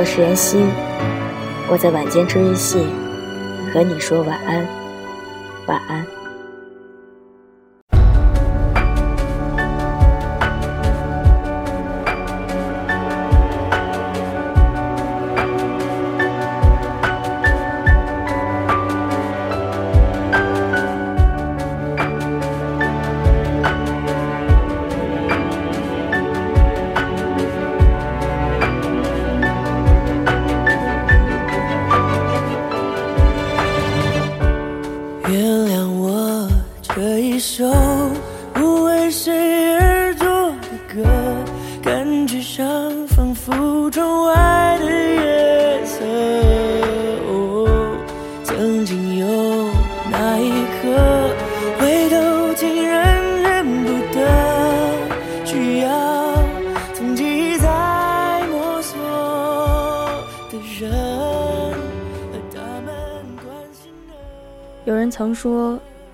我是妍希，我在晚间治愈系和你说晚安，晚安。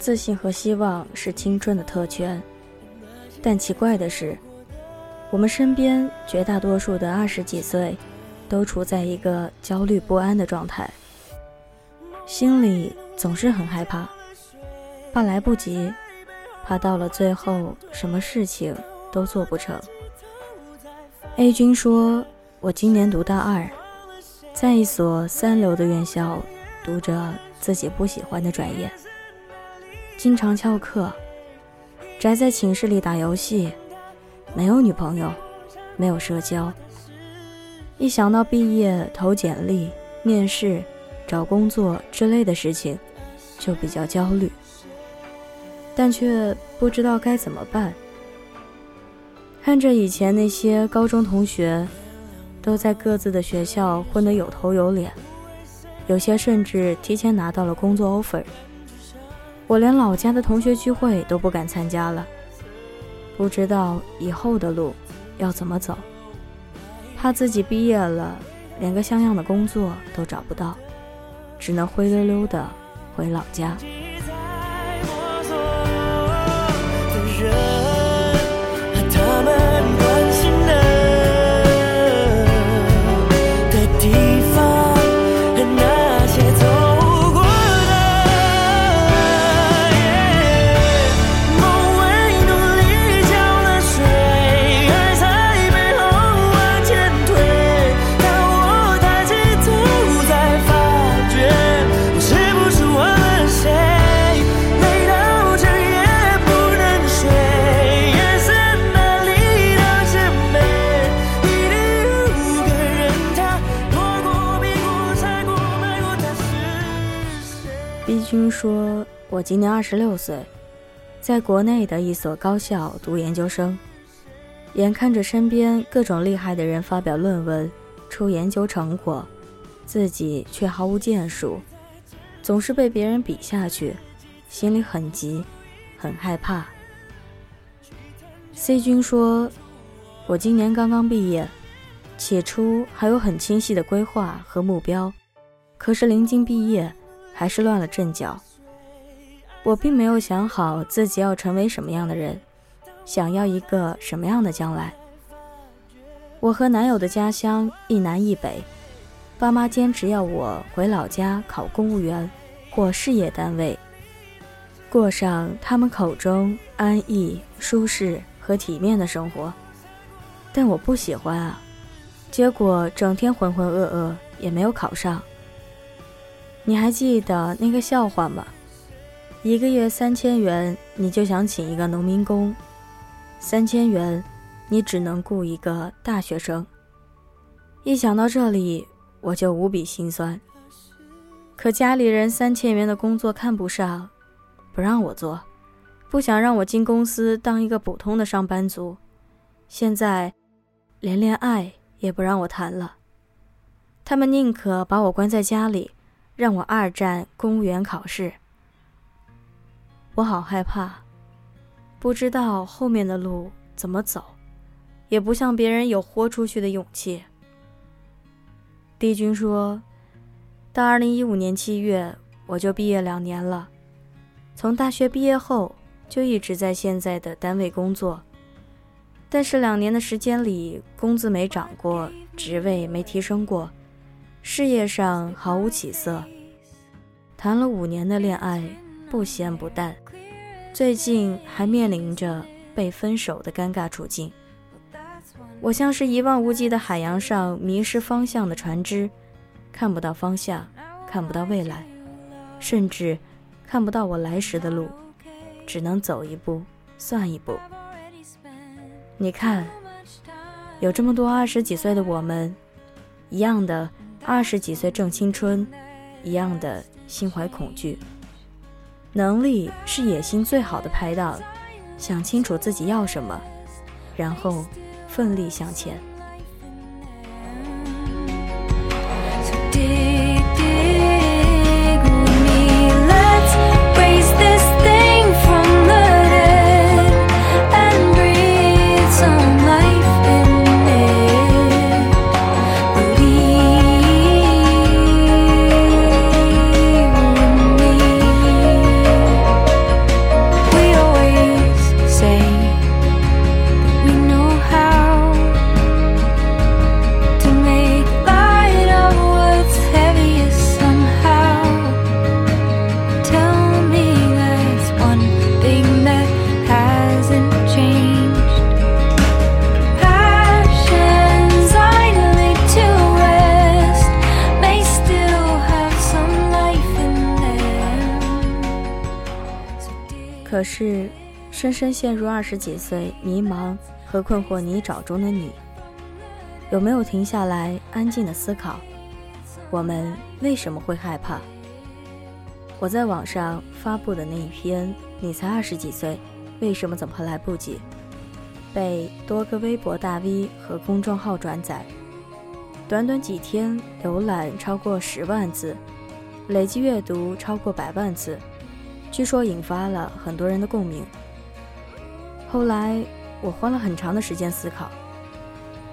自信和希望是青春的特权，但奇怪的是，我们身边绝大多数的二十几岁，都处在一个焦虑不安的状态，心里总是很害怕，怕来不及，怕到了最后什么事情都做不成。A 君说：“我今年读大二，在一所三流的院校读着自己不喜欢的专业，经常翘课，宅在寝室里打游戏，没有女朋友，没有社交。一想到毕业投简历、面试、找工作之类的事情，就比较焦虑，但却不知道该怎么办。看着以前那些高中同学，都在各自的学校混得有头有脸。有些甚至提前拿到了工作 offer。我连老家的同学聚会都不敢参加了，不知道以后的路要怎么走，怕自己毕业了连个像样的工作都找不到，只能灰溜溜的回老家。我今年二十六岁，在国内的一所高校读研究生，眼看着身边各种厉害的人发表论文、出研究成果，自己却毫无建树，总是被别人比下去，心里很急，很害怕。”C 君说：“我今年刚刚毕业，起初还有很清晰的规划和目标，可是临近毕业。”还是乱了阵脚。我并没有想好自己要成为什么样的人，想要一个什么样的将来。我和男友的家乡一南一北，爸妈坚持要我回老家考公务员，或事业单位，过上他们口中安逸、舒适和体面的生活。但我不喜欢啊，结果整天浑浑噩噩，也没有考上。你还记得那个笑话吗？一个月三千元，你就想请一个农民工；三千元，你只能雇一个大学生。一想到这里，我就无比心酸。可家里人三千元的工作看不上，不让我做，不想让我进公司当一个普通的上班族。现在，连恋爱也不让我谈了。他们宁可把我关在家里，让我二战公务员考试。我好害怕，不知道后面的路怎么走，也不像别人有豁出去的勇气。帝君说，到二零一五年七月，我就毕业两年了。从大学毕业后，就一直在现在的单位工作。但是两年的时间里，工资没涨过，职位没提升过，事业上毫无起色。谈了五年的恋爱，不咸不淡，最近还面临着被分手的尴尬处境。我像是一望无际的海洋上迷失方向的船只，看不到方向，看不到未来，甚至看不到我来时的路，只能走一步算一步。你看，有这么多二十几岁的我们，一样的二十几岁正青春，一样的心怀恐惧。能力是野心最好的拍档，想清楚自己要什么，然后奋力向前。深陷入二十几岁迷茫和困惑泥沼中的你，有没有停下来安静的思考，我们为什么会害怕？我在网上发布的那一篇“你才二十几岁，为什么怎么来不及”，被多个微博大 V 和公众号转载，短短几天浏览超过十万字，累计阅读超过百万次。据说引发了很多人的共鸣。后来我花了很长的时间思考，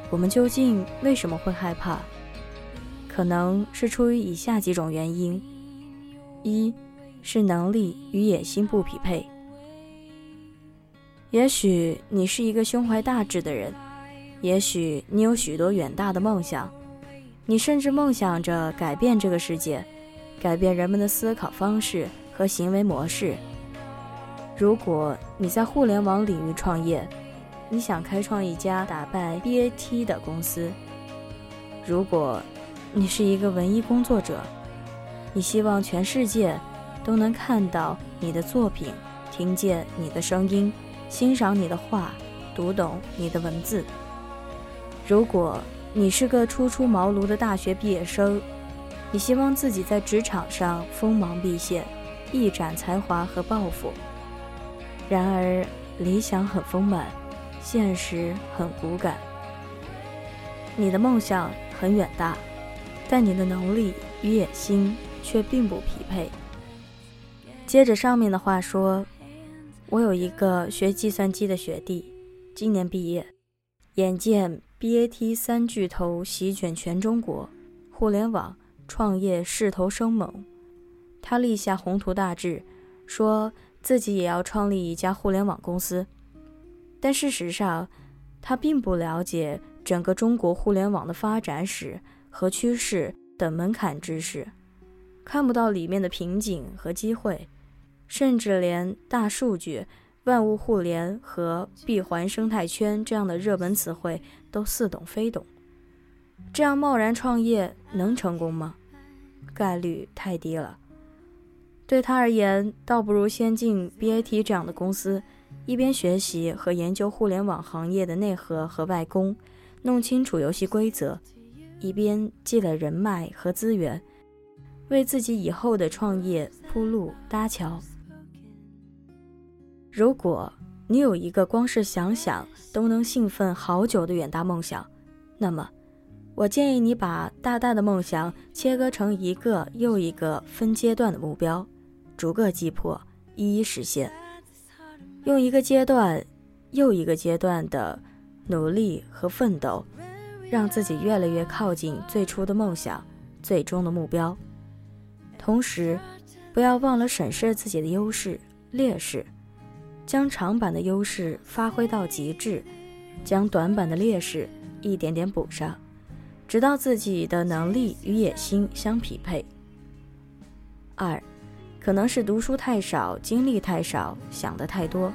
我们究竟为什么会害怕？可能是出于以下几种原因：一是能力与野心不匹配。也许你是一个胸怀大志的人，也许你有许多远大的梦想，你甚至梦想着改变这个世界，改变人们的思考方式。和行为模式。如果你在互联网领域创业，你想开创一家打败 BAT 的公司；如果你是一个文艺工作者，你希望全世界都能看到你的作品，听见你的声音，欣赏你的画，读懂你的文字；如果你是个初出茅庐的大学毕业生，你希望自己在职场上锋芒毕现。一展才华和抱负。然而，理想很丰满，现实很骨感。你的梦想很远大，但你的能力与野心却并不匹配。接着上面的话说，我有一个学计算机的学弟，今年毕业，眼见 BAT 三巨头席卷全中国，互联网创业势头生猛。他立下宏图大志，说自己也要创立一家互联网公司。但事实上，他并不了解整个中国互联网的发展史和趋势等门槛知识，看不到里面的瓶颈和机会，甚至连大数据、万物互联和闭环生态圈这样的热门词汇都似懂非懂。这样贸然创业能成功吗？概率太低了。对他而言，倒不如先进 BAT 这样的公司，一边学习和研究互联网行业的内核和外功，弄清楚游戏规则，一边积累人脉和资源，为自己以后的创业铺路搭桥。如果你有一个光是想想都能兴奋好久的远大梦想，那么，我建议你把大大的梦想切割成一个又一个分阶段的目标，逐个击破，一一实现。用一个阶段又一个阶段的努力和奋斗，让自己越来越靠近最初的梦想、最终的目标。同时，不要忘了审视自己的优势、劣势，将长板的优势发挥到极致，将短板的劣势一点点补上。直到自己的能力与野心相匹配。二，可能是读书太少，经历太少，想的太多。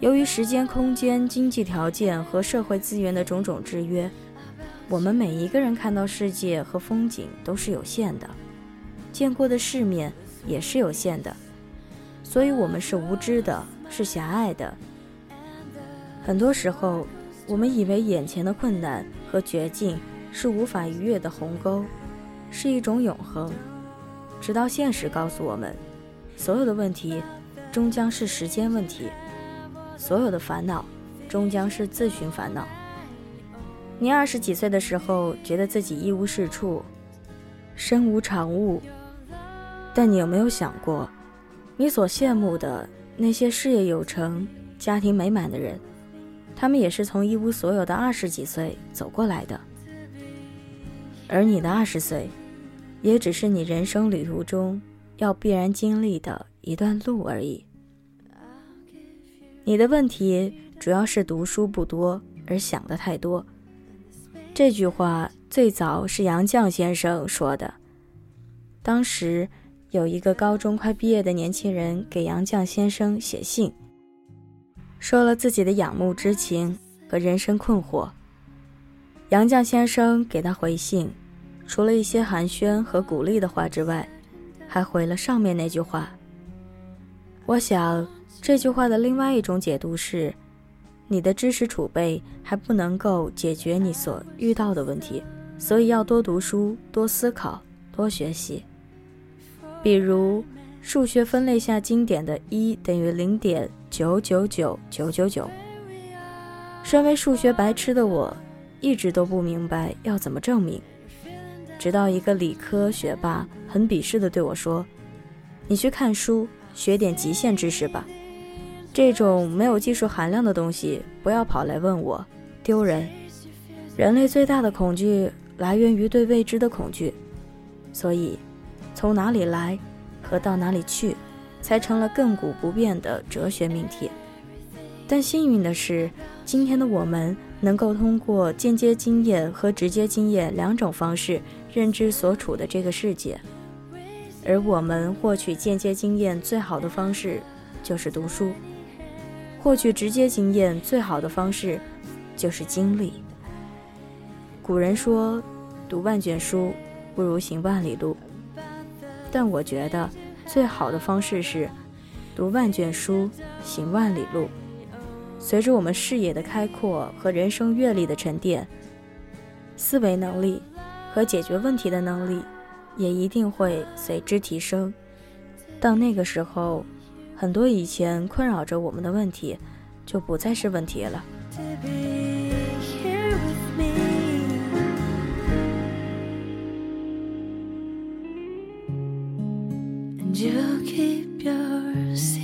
由于时间、空间、经济条件和社会资源的种种制约，我们每一个人看到世界和风景都是有限的，见过的世面也是有限的，所以我们是无知的，是狭隘的。很多时候，我们以为眼前的困难和绝境。是无法逾越的鸿沟，是一种永恒。直到现实告诉我们，所有的问题终将是时间问题，所有的烦恼终将是自寻烦恼。你二十几岁的时候，觉得自己一无是处，身无长物，但你有没有想过，你所羡慕的那些事业有成、家庭美满的人，他们也是从一无所有的二十几岁走过来的。而你的二十岁，也只是你人生旅途中要必然经历的一段路而已。你的问题主要是读书不多，而想的太多。这句话最早是杨绛先生说的。当时有一个高中快毕业的年轻人给杨绛先生写信，说了自己的仰慕之情和人生困惑。杨绛先生给他回信。除了一些寒暄和鼓励的话之外，还回了上面那句话。我想这句话的另外一种解读是：你的知识储备还不能够解决你所遇到的问题，所以要多读书、多思考、多学习。比如数学分类下经典的一等于零点九九九九九九。身为数学白痴的我，一直都不明白要怎么证明。直到一个理科学霸很鄙视地对我说：“你去看书，学点极限知识吧。这种没有技术含量的东西，不要跑来问我，丢人。人类最大的恐惧来源于对未知的恐惧，所以，从哪里来和到哪里去，才成了亘古不变的哲学命题。但幸运的是，今天的我们能够通过间接经验和直接经验两种方式。”认知所处的这个世界，而我们获取间接经验最好的方式就是读书；获取直接经验最好的方式就是经历。古人说：“读万卷书不如行万里路。”但我觉得最好的方式是读万卷书，行万里路。随着我们视野的开阔和人生阅历的沉淀，思维能力。和解决问题的能力，也一定会随之提升。到那个时候，很多以前困扰着我们的问题，就不再是问题了。there's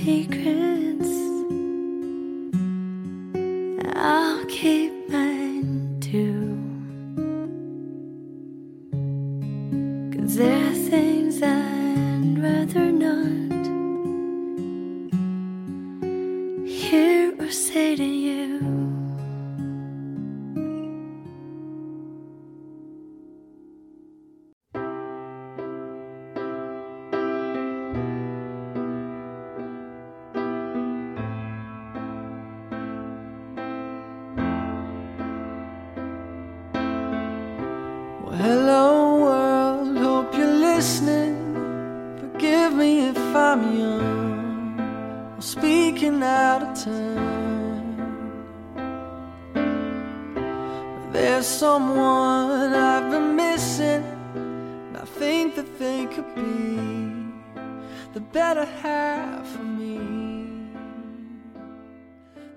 someone i've been missing i think that they could be the better half of me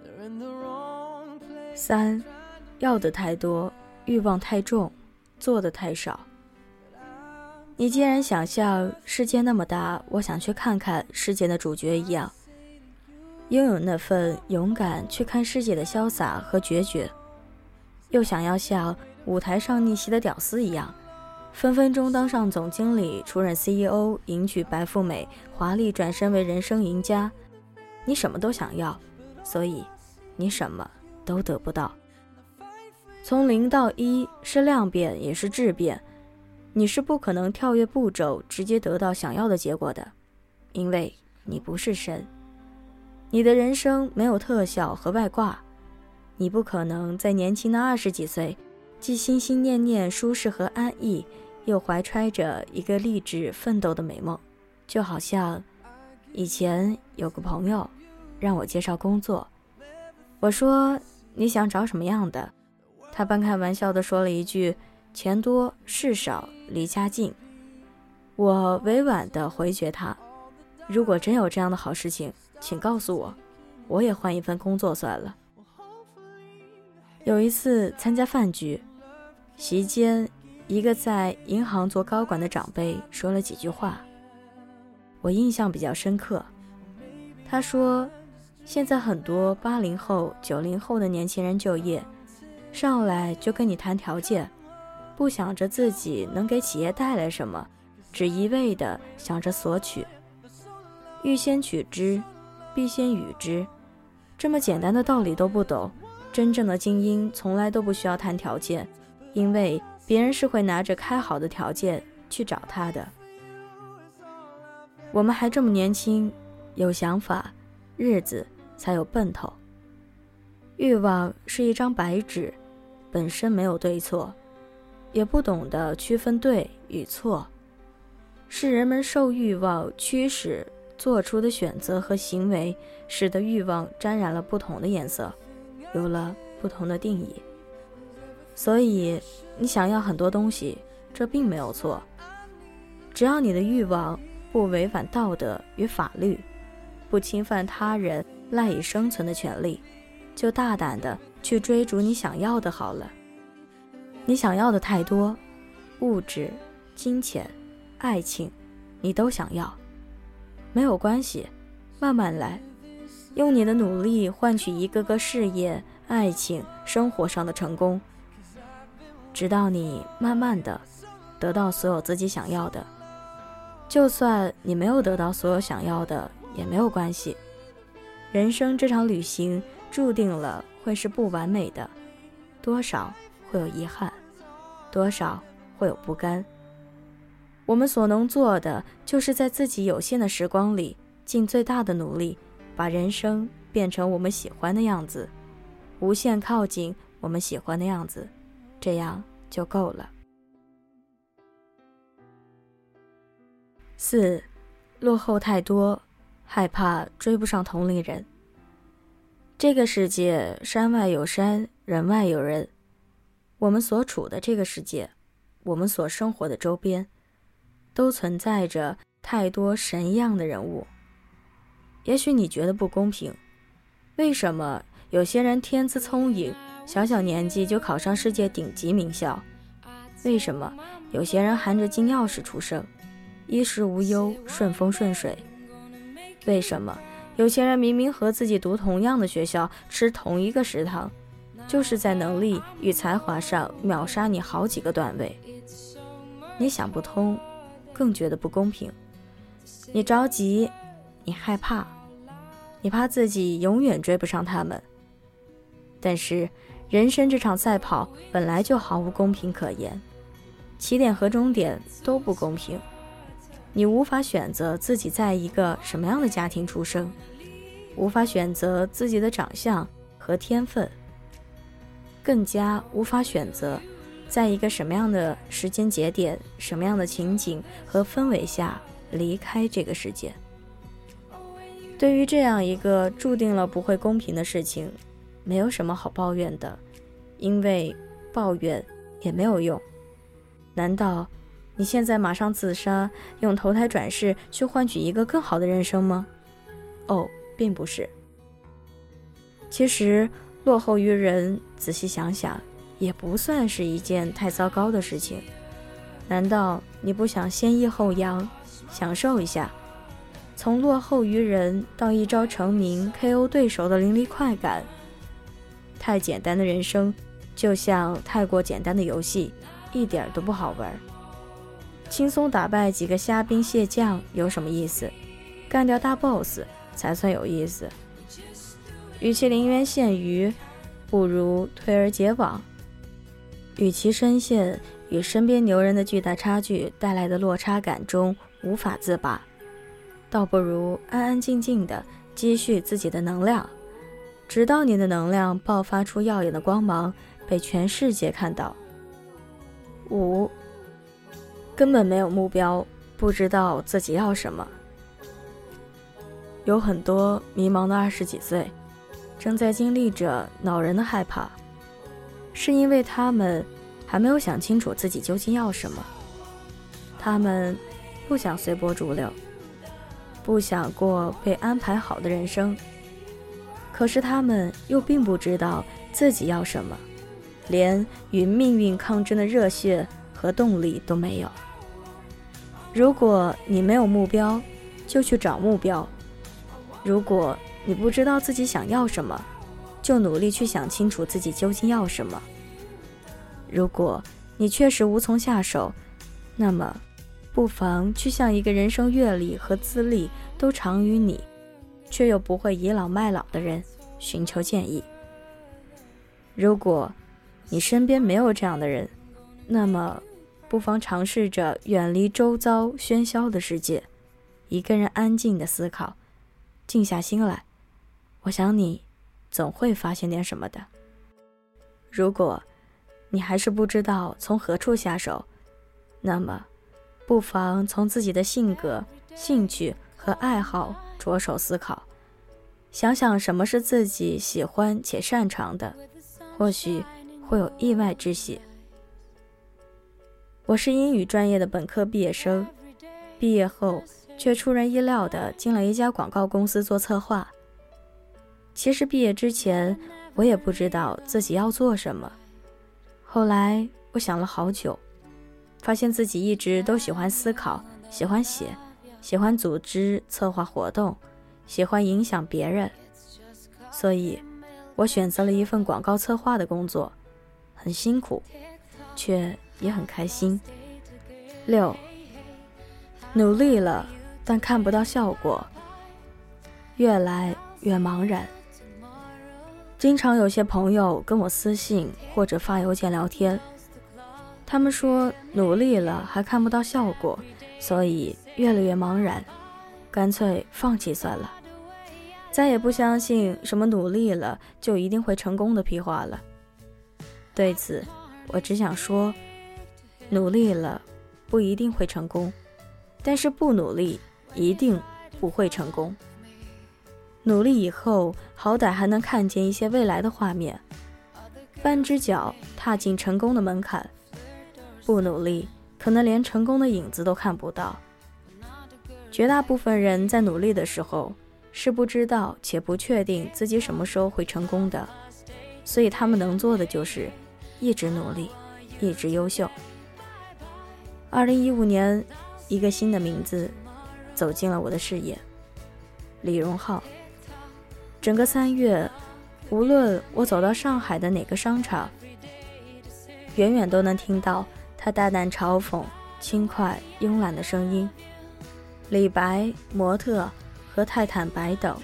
they're in the wrong place 三要的太多欲望太重，做的太少。你既然想像世界那么大，我想去看看世界的主角一样，拥有那份勇敢去看世界的潇洒和决绝，又想要像舞台上逆袭的屌丝一样，分分钟当上总经理、出任 CEO、迎娶白富美、华丽转身为人生赢家，你什么都想要，所以你什么都得不到。从零到一是量变，也是质变。你是不可能跳跃步骤直接得到想要的结果的，因为你不是神。你的人生没有特效和外挂，你不可能在年轻的二十几岁，既心心念念舒适和安逸，又怀揣着一个励志奋斗的美梦。就好像以前有个朋友让我介绍工作，我说你想找什么样的？他半开玩笑地说了一句。钱多事少离家近，我委婉地回绝他。如果真有这样的好事情，请告诉我，我也换一份工作算了。有一次参加饭局，席间一个在银行做高管的长辈说了几句话，我印象比较深刻。他说：“现在很多八零后、九零后的年轻人就业，上来就跟你谈条件。”不想着自己能给企业带来什么，只一味的想着索取。欲先取之，必先予之，这么简单的道理都不懂。真正的精英从来都不需要谈条件，因为别人是会拿着开好的条件去找他的。我们还这么年轻，有想法，日子才有奔头。欲望是一张白纸，本身没有对错。也不懂得区分对与错，是人们受欲望驱使做出的选择和行为，使得欲望沾染了不同的颜色，有了不同的定义。所以，你想要很多东西，这并没有错，只要你的欲望不违反道德与法律，不侵犯他人赖以生存的权利，就大胆的去追逐你想要的好了。你想要的太多，物质、金钱、爱情，你都想要，没有关系，慢慢来，用你的努力换取一个个事业、爱情、生活上的成功，直到你慢慢的得到所有自己想要的。就算你没有得到所有想要的，也没有关系。人生这场旅行注定了会是不完美的，多少会有遗憾。多少会有不甘。我们所能做的，就是在自己有限的时光里，尽最大的努力，把人生变成我们喜欢的样子，无限靠近我们喜欢的样子，这样就够了。四，落后太多，害怕追不上同龄人。这个世界，山外有山，人外有人。我们所处的这个世界，我们所生活的周边，都存在着太多神一样的人物。也许你觉得不公平，为什么有些人天资聪颖，小小年纪就考上世界顶级名校？为什么有些人含着金钥匙出生，衣食无忧，顺风顺水？为什么有些人明明和自己读同样的学校，吃同一个食堂？就是在能力与才华上秒杀你好几个段位，你想不通，更觉得不公平。你着急，你害怕，你怕自己永远追不上他们。但是，人生这场赛跑本来就毫无公平可言，起点和终点都不公平。你无法选择自己在一个什么样的家庭出生，无法选择自己的长相和天分。更加无法选择，在一个什么样的时间节点、什么样的情景和氛围下离开这个世界。对于这样一个注定了不会公平的事情，没有什么好抱怨的，因为抱怨也没有用。难道你现在马上自杀，用投胎转世去换取一个更好的人生吗？哦，并不是。其实。落后于人，仔细想想，也不算是一件太糟糕的事情。难道你不想先抑后扬，享受一下从落后于人到一朝成名 KO 对手的淋漓快感？太简单的人生，就像太过简单的游戏，一点都不好玩。轻松打败几个虾兵蟹将有什么意思？干掉大 boss 才算有意思。与其临渊羡鱼，不如退而结网。与其深陷与身边牛人的巨大差距带来的落差感中无法自拔，倒不如安安静静的积蓄自己的能量，直到你的能量爆发出耀眼的光芒，被全世界看到。五。根本没有目标，不知道自己要什么。有很多迷茫的二十几岁，正在经历着恼人的害怕，是因为他们还没有想清楚自己究竟要什么。他们不想随波逐流，不想过被安排好的人生，可是他们又并不知道自己要什么，连与命运抗争的热血和动力都没有。如果你没有目标，就去找目标；如果你不知道自己想要什么，就努力去想清楚自己究竟要什么。如果你确实无从下手，那么不妨去向一个人生阅历和资历都长于你，却又不会倚老卖老的人寻求建议。如果你身边没有这样的人，那么。不妨尝试着远离周遭喧嚣的世界，一个人安静的思考，静下心来。我想你总会发现点什么的。如果你还是不知道从何处下手，那么不妨从自己的性格、兴趣和爱好着手思考，想想什么是自己喜欢且擅长的，或许会有意外之喜。我是英语专业的本科毕业生，毕业后却出人意料的进了一家广告公司做策划。其实毕业之前，我也不知道自己要做什么。后来我想了好久，发现自己一直都喜欢思考，喜欢写，喜欢组织策划活动，喜欢影响别人，所以，我选择了一份广告策划的工作，很辛苦，却。也很开心。六，努力了，但看不到效果，越来越茫然。经常有些朋友跟我私信或者发邮件聊天，他们说努力了还看不到效果，所以越来越茫然，干脆放弃算了，再也不相信什么努力了就一定会成功的屁话了。对此，我只想说。努力了，不一定会成功，但是不努力一定不会成功。努力以后，好歹还能看见一些未来的画面，半只脚踏进成功的门槛；不努力，可能连成功的影子都看不到。绝大部分人在努力的时候，是不知道且不确定自己什么时候会成功的，所以他们能做的就是一直努力，一直优秀。二零一五年，一个新的名字走进了我的视野——李荣浩。整个三月，无论我走到上海的哪个商场，远远都能听到他淡淡嘲讽、轻快慵懒的声音。李白、模特和泰坦白等，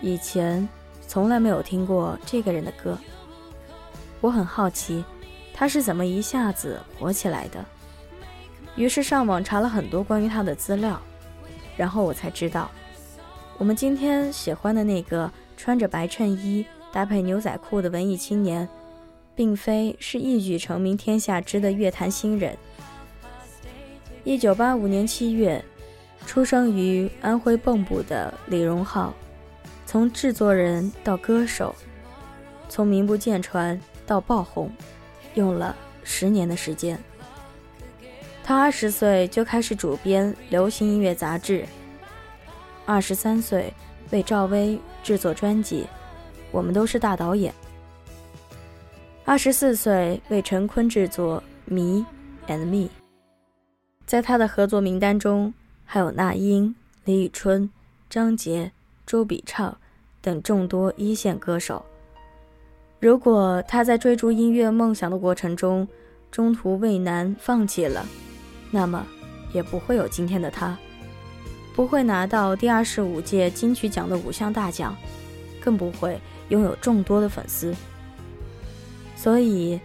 以前从来没有听过这个人的歌。我很好奇，他是怎么一下子火起来的。于是上网查了很多关于他的资料，然后我才知道，我们今天喜欢的那个穿着白衬衣搭配牛仔裤的文艺青年，并非是一举成名天下知的乐坛新人。一九八五年七月，出生于安徽蚌埠的李荣浩，从制作人到歌手，从名不见传到爆红，用了十年的时间。他二十岁就开始主编流行音乐杂志。二十三岁为赵薇制作专辑，我们都是大导演。二十四岁为陈坤制作《Me and Me》。在他的合作名单中，还有那英、李宇春、张杰、周笔畅等众多一线歌手。如果他在追逐音乐梦想的过程中中途畏难放弃了，那么也不会有今天的他，不会拿到第二十五届金曲奖的五项大奖，更不会拥有众多的粉丝。所以，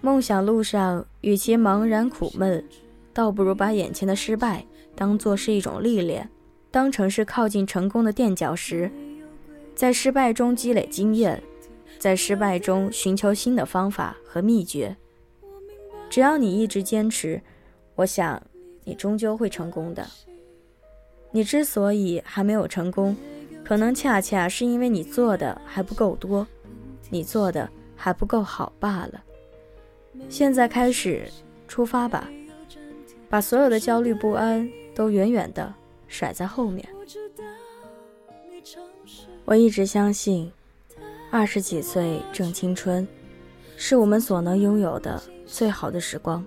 梦想路上与其茫然苦闷。倒不如把眼前的失败当做是一种历练，当成是靠近成功的垫脚石，在失败中积累经验，在失败中寻求新的方法和秘诀。只要你一直坚持，我想你终究会成功的。你之所以还没有成功，可能恰恰是因为你做的还不够多，你做的还不够好罢了。现在开始，出发吧。把所有的焦虑不安都远远的甩在后面。我一直相信，二十几岁正青春，是我们所能拥有的最好的时光。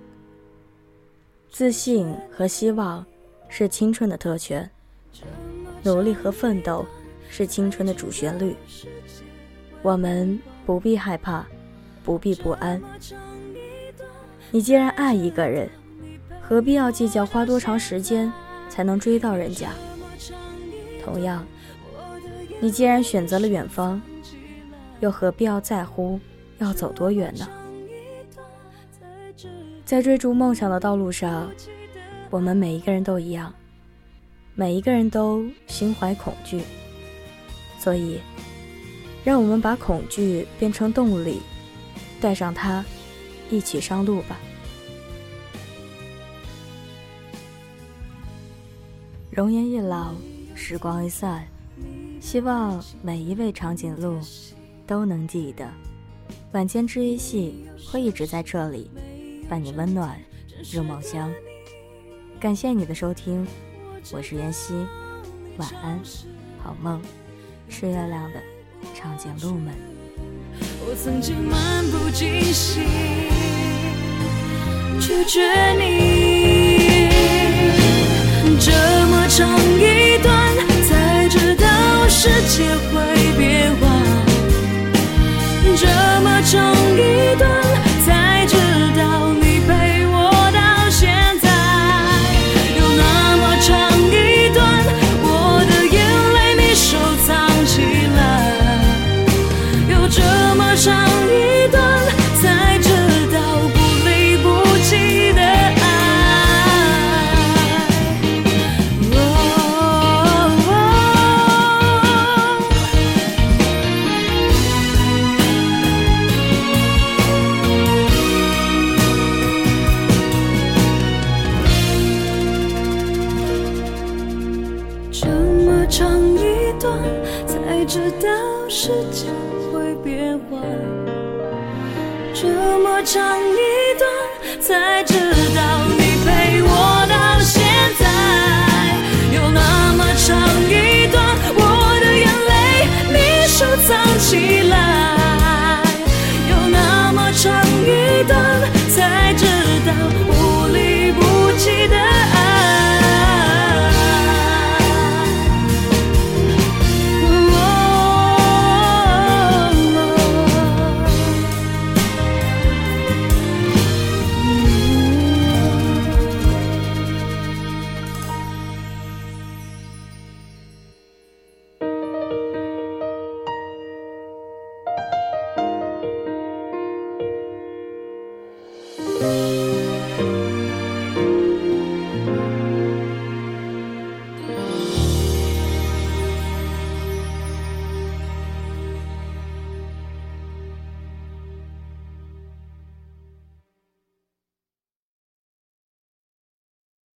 自信和希望是青春的特权，努力和奋斗是青春的主旋律。我们不必害怕，不必不安。你既然爱一个人。何必要计较花多长时间才能追到人家？同样，你既然选择了远方，又何必要在乎要走多远呢？在追逐梦想的道路上，我们每一个人都一样，每一个人都心怀恐惧。所以，让我们把恐惧变成动力，带上它，一起上路吧。容颜一老，时光一散，希望每一位长颈鹿都能记得，晚间治愈系会一直在这里，伴你温暖入梦乡。感谢你的收听，我是妍希，晚安，好梦，吃月亮的长颈鹿们。我曾经漫不经心拒绝你。这么长一段，才知道是结婚